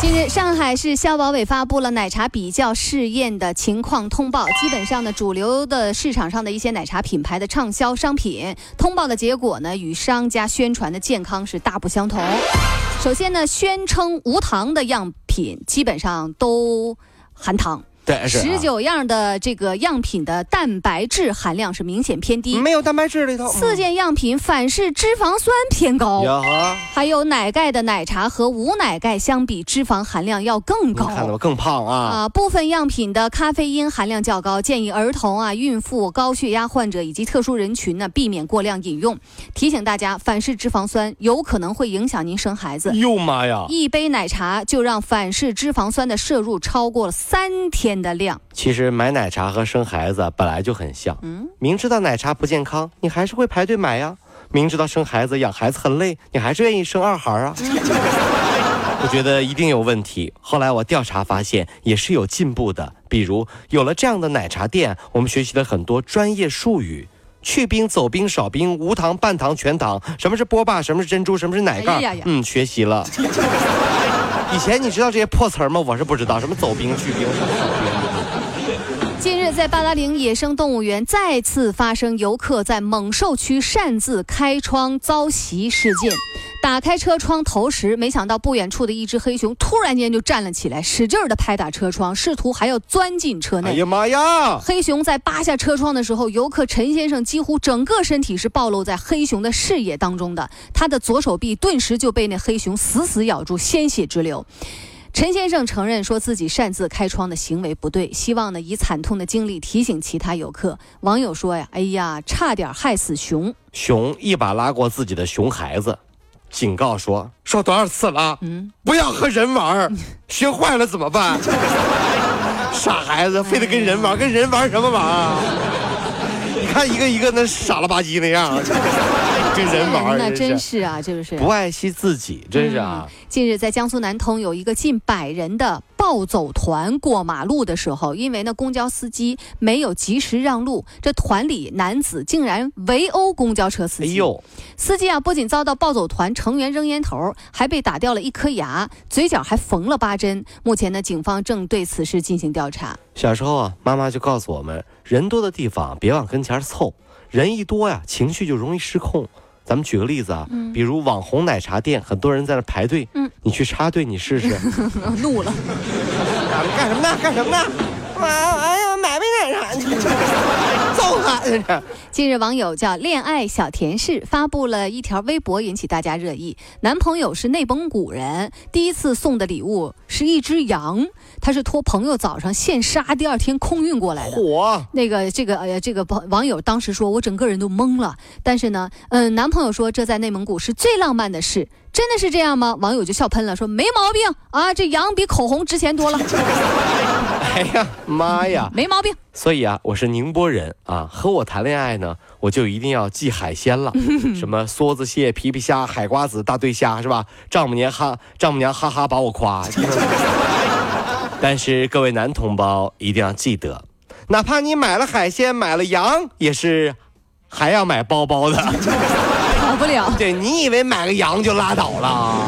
近日，上海市消保委发布了奶茶比较试验的情况通报。基本上呢，主流的市场上的一些奶茶品牌的畅销商品，通报的结果呢，与商家宣传的健康是大不相同。首先呢，宣称无糖的样品基本上都含糖。对，十九样的这个样品的蛋白质含量是明显偏低，没有蛋白质里头。四件样品反式脂肪酸偏高，还有奶盖的奶茶和无奶盖相比，脂肪含量要更高。看到吗？更胖啊！啊，部分样品的咖啡因含量较高，建议儿童啊、孕妇、高血压患者以及特殊人群呢避免过量饮用。提醒大家，反式脂肪酸有可能会影响您生孩子。哟妈呀！一杯奶茶就让反式脂肪酸的摄入超过了三天的量。其实买奶茶和生孩子本来就很像，嗯，明知道奶茶不健康，你还是会排队买呀；明知道生孩子养孩子很累，你还是愿意生二孩啊。我觉得一定有问题。后来我调查发现，也是有进步的。比如有了这样的奶茶店，我们学习了很多专业术语：去冰、走冰、少冰、无糖、半糖、全糖。什么是波霸？什么是珍珠？什么是奶盖？哎呀呀嗯，学习了。以前你知道这些破词儿吗？我是不知道，什么走冰、去冰、什么少冰。近日，在八达岭野生动物园再次发生游客在猛兽区擅自开窗遭袭事件。打开车窗投食，没想到不远处的一只黑熊突然间就站了起来，使劲儿的拍打车窗，试图还要钻进车内。哎呀妈呀！黑熊在扒下车窗的时候，游客陈先生几乎整个身体是暴露在黑熊的视野当中的，他的左手臂顿时就被那黑熊死死咬住，鲜血直流。陈先生承认说自己擅自开窗的行为不对，希望呢以惨痛的经历提醒其他游客。网友说呀，哎呀，差点害死熊。熊一把拉过自己的熊孩子，警告说：“说多少次了？嗯，不要和人玩儿，学坏了怎么办？傻孩子，非得跟人玩，跟人玩什么玩啊？你看一个一个那傻了吧唧那样，跟人玩儿那真是是啊，就是不爱惜自己，真是啊。近日，在江苏南通有一个近百人的暴走团过马路的时候，因为呢公交司机没有及时让路，这团里男子竟然围殴公交车司机。哎呦，司机啊不仅遭到暴走团成员扔烟头，还被打掉了一颗牙，嘴角还缝了八针。目前呢，警方正对此事进行调查。小时候啊，妈妈就告诉我们，人多的地方别往跟前凑，人一多呀，情绪就容易失控。咱们举个例子啊，比如网红奶茶店，很多人在那排队，嗯你去插队，你试试。怒了，干什么呢？干什么呢？哎哎呀，买杯奶茶，揍他！这 是。近日，网友叫恋爱小甜柿发布了一条微博，引起大家热议。男朋友是内蒙古人，第一次送的礼物是一只羊，他是托朋友早上现杀，第二天空运过来的。火，那个这个呃这个网网友当时说，我整个人都懵了。但是呢，嗯、男朋友说这在内蒙古是最浪漫的事，真的是这样吗？网友就笑喷了，说没毛病啊，这羊比口红值钱多了，哎呀妈呀！没毛病。所以啊，我是宁波人啊，和我谈恋爱呢，我就一定要记海鲜了，什么梭子蟹、皮皮虾、海瓜子、大对虾，是吧？丈母娘哈，丈母娘哈哈把我夸。但是各位男同胞一定要记得，哪怕你买了海鲜，买了羊，也是还要买包包的。跑不了。对你以为买个羊就拉倒了？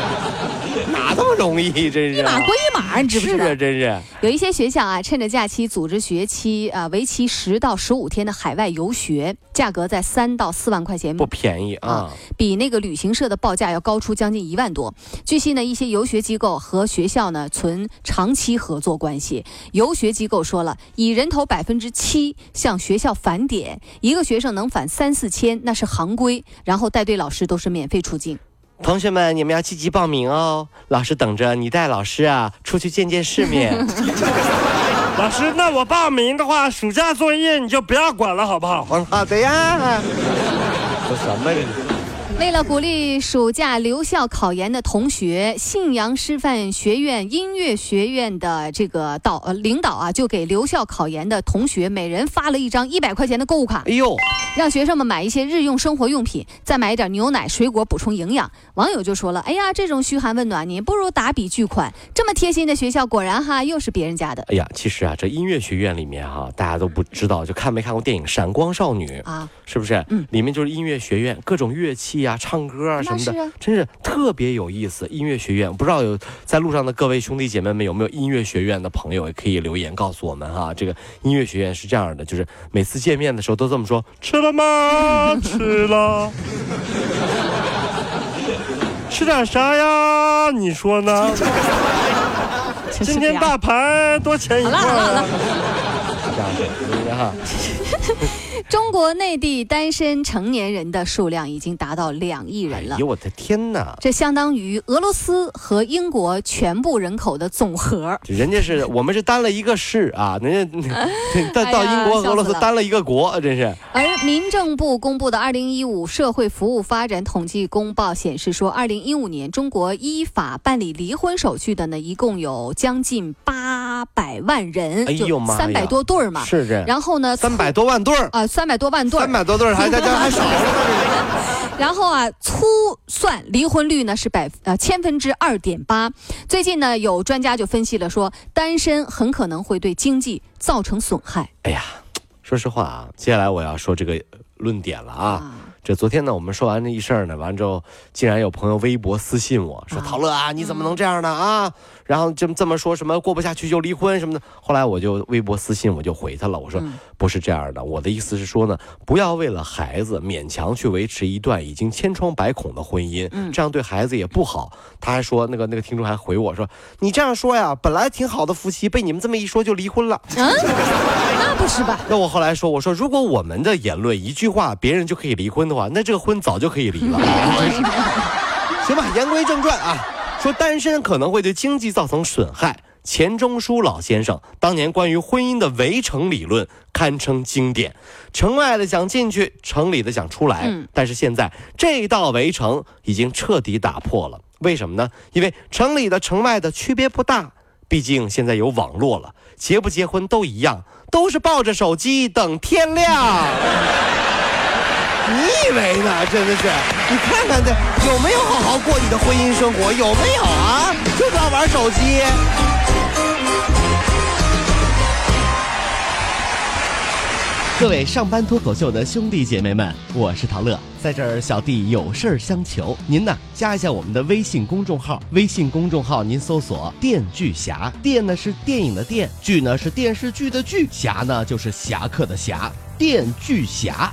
哪这么容易？真是一码归一码，你知不知道？是啊，真是。有一些学校啊，趁着假期组织学期啊、为期十到十五天的海外游学，价格在三到四万块钱不便宜啊！比那个旅行社的报价要高出将近一万多。据悉呢，一些游学机构和学校呢存长期合作关系。游学机构说了，以人头百分之七向学校返点，一个学生能返三四千，那是行规。然后带队老师都是免费出境。同学们，你们要积极报名哦！老师等着你带老师啊出去见见世面。老师，那我报名的话，暑假作业你就不要管了，好不好？好的呀。这什么这？为了鼓励暑假留校考研的同学，信阳师范学院音乐学院的这个导呃领导啊，就给留校考研的同学每人发了一张一百块钱的购物卡，哎呦，让学生们买一些日用生活用品，再买一点牛奶、水果补充营养。网友就说了：“哎呀，这种嘘寒问暖，你不如打笔巨款。这么贴心的学校，果然哈又是别人家的哎呀，其实啊，这音乐学院里面哈、大家都不知道，就看没看过电影《闪光少女》啊。是不是？嗯里面就是音乐学院，各种乐器啊、唱歌啊什么的，是啊真是特别有意思。音乐学院，不知道有在路上的各位兄弟姐妹们有没有音乐学院的朋友，也可以留言告诉我们哈。这个音乐学院是这样的，就是每次见面的时候都这么说：吃了吗？吃了。吃点啥呀？你说呢？今天大盘多钱一好块了好了好了儿？是这样的，是不是哈？中国内地单身成年人的数量已经达到两亿人了哎呦，我的天哪！这相当于俄罗斯和英国全部人口的总和。人家是 我们是单了一个市啊，人家 到到英国、俄罗斯单了一个国，真是。而民政部公布的《二零一五社会服务发展统计公报》显示说，二零一五年中国依法办理离婚手续的呢，一共有将近八百万人，哎呦妈三百多对儿嘛。是这。然后呢，三百多万对儿，啊，三百多万对儿三百多对儿还还还还少了。然后啊，粗算离婚率呢是百呃千分之二点八。最近呢，有专家就分析了说，单身很可能会对经济造成损害哎呀，说实话啊，接下来我要说这个论点了啊。啊。这昨天呢，我们说完这一事儿呢，完之后，竟然有朋友微博私信我说：“啊陶乐啊，你怎么能这样呢啊？”然后这么这么说什么过不下去就离婚什么的。后来我就微博私信我就回他了，我说嗯不是这样的，我的意思是说呢，不要为了孩子勉强去维持一段已经千疮百孔的婚姻，嗯这样对孩子也不好。他还说那个那个听众还回我说：“你这样说呀，本来挺好的夫妻，被你们这么一说就离婚了。”嗯，那不是吧？那我后来说，我说如果我们的言论一句话别人就可以离婚的话，那这个婚早就可以离了。行吧，言归正传啊，说单身可能会对经济造成损害。钱钟书老先生当年关于婚姻的围城理论堪称经典，城外的想进去，城里的想出来。嗯但是现在这道围城已经彻底打破了，为什么呢？因为城里的、城外的区别不大，毕竟现在有网络了，结不结婚都一样，都是抱着手机等天亮。你以为呢？真的是，你看看这有没有好好过你的婚姻生活？有没有啊？就知道玩手机。各位上班脱口秀的兄弟姐妹们，我是陶乐，在这儿小弟有事儿相求，您呢加一下我们的微信公众号，微信公众号您搜索“电锯侠”，电呢是电影的电，剧呢是电视剧的剧，侠呢就是侠客的侠，电锯侠。